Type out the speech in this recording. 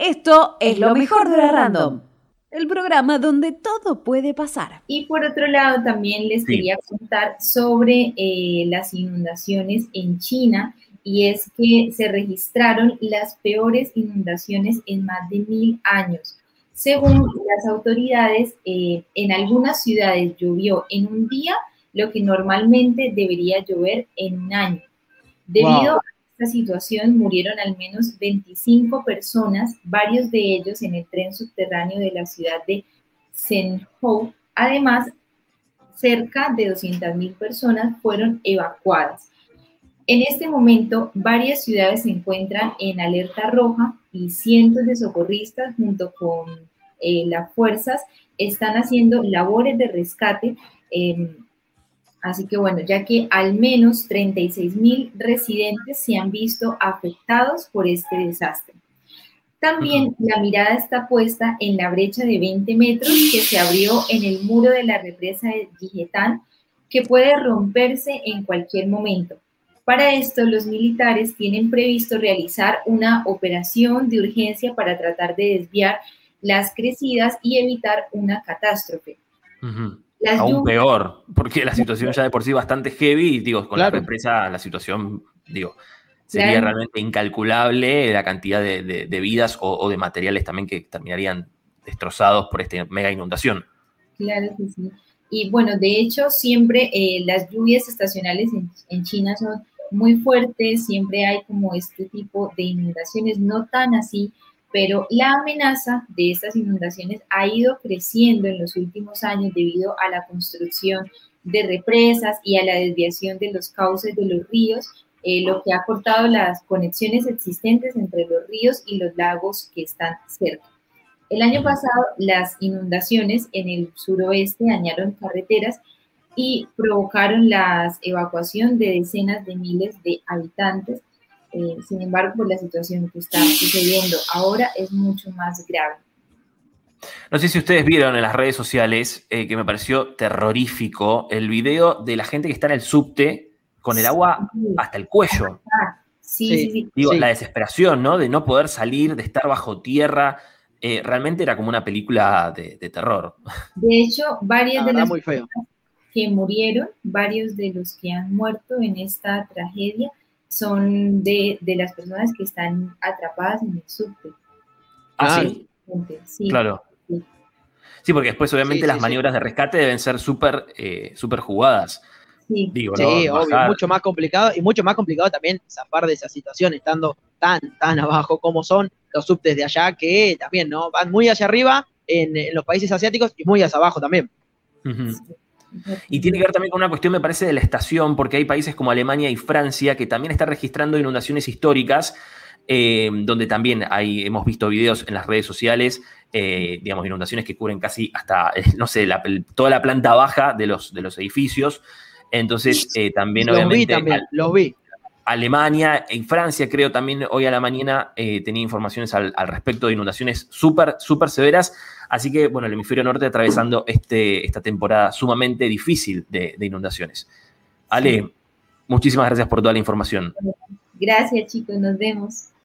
Esto es lo mejor de la Random, el programa donde todo puede pasar. Y por otro lado, también les quería contar sobre eh, las inundaciones en China y es que se registraron las peores inundaciones en más de mil años. Según las autoridades, eh, en algunas ciudades llovió en un día lo que normalmente debería llover en un año. Debido a esta situación murieron al menos 25 personas, varios de ellos en el tren subterráneo de la ciudad de Zhengzhou. Además, cerca de 200.000 personas fueron evacuadas. En este momento, varias ciudades se encuentran en alerta roja y cientos de socorristas junto con eh, las fuerzas están haciendo labores de rescate. Em, así que bueno, ya que al menos 36 mil residentes se han visto afectados por este desastre. También la mirada está puesta en la brecha de 20 metros que se abrió en el muro de la represa de Dijetán, que puede romperse en cualquier momento. Para esto, los militares tienen previsto realizar una operación de urgencia para tratar de desviar las crecidas y evitar una catástrofe. Aún peor, porque la situación ya de por sí bastante heavy, y digo, con la represa la situación, digo, sería realmente incalculable la cantidad de, vidas o, de materiales también que terminarían destrozados por esta mega inundación. Claro que sí. Y bueno, de hecho, siempre eh, las lluvias estacionales en, China son muy fuertes, siempre hay como este tipo de inundaciones, no tan así, pero la amenaza de estas inundaciones ha ido creciendo en los últimos años debido a la construcción de represas y a la desviación de los cauces de los ríos, eh, lo que ha cortado las conexiones existentes entre los ríos y los lagos que están cerca. El año pasado, las inundaciones en el suroeste dañaron carreteras y provocaron la evacuación de decenas de miles de habitantes eh, sin embargo, por la situación que está sucediendo ahora es mucho más grave. No sé si ustedes vieron en las redes sociales eh, que me pareció terrorífico el video de la gente que está en el subte con el agua hasta el cuello. Sí, sí, sí. Digo, la desesperación, ¿no? De no poder salir, de estar bajo tierra. Eh, realmente era como una película de, terror. De hecho, varias de las personas que murieron, varios de los que han muerto en esta tragedia, son de, las personas que están atrapadas en el subte. Ah, sí. sí. Claro. Sí. porque después obviamente las maniobras de rescate deben ser súper eh, jugadas. Sí, Digo, obvio, mucho más complicado y mucho más complicado también zafar de esa situación estando tan, tan abajo como son los subtes de allá que también, ¿no? Van muy hacia arriba en, los países asiáticos y muy hacia abajo también. Y tiene que ver también con una cuestión, me parece, de la estación, porque hay países como Alemania y Francia que también están registrando inundaciones históricas, eh, donde también hay, hemos visto videos en las redes sociales, eh, digamos, inundaciones que cubren casi hasta, eh, no sé, toda la planta baja de los, de los edificios. Entonces, también los obviamente... Vi también, los vi. Alemania y Francia, creo también hoy a la mañana tenía informaciones al, al respecto de inundaciones súper, súper severas. Así que, bueno, el hemisferio norte atravesando este, esta temporada sumamente difícil de, inundaciones. Ale, muchísimas gracias por toda la información. Gracias, chicos, nos vemos.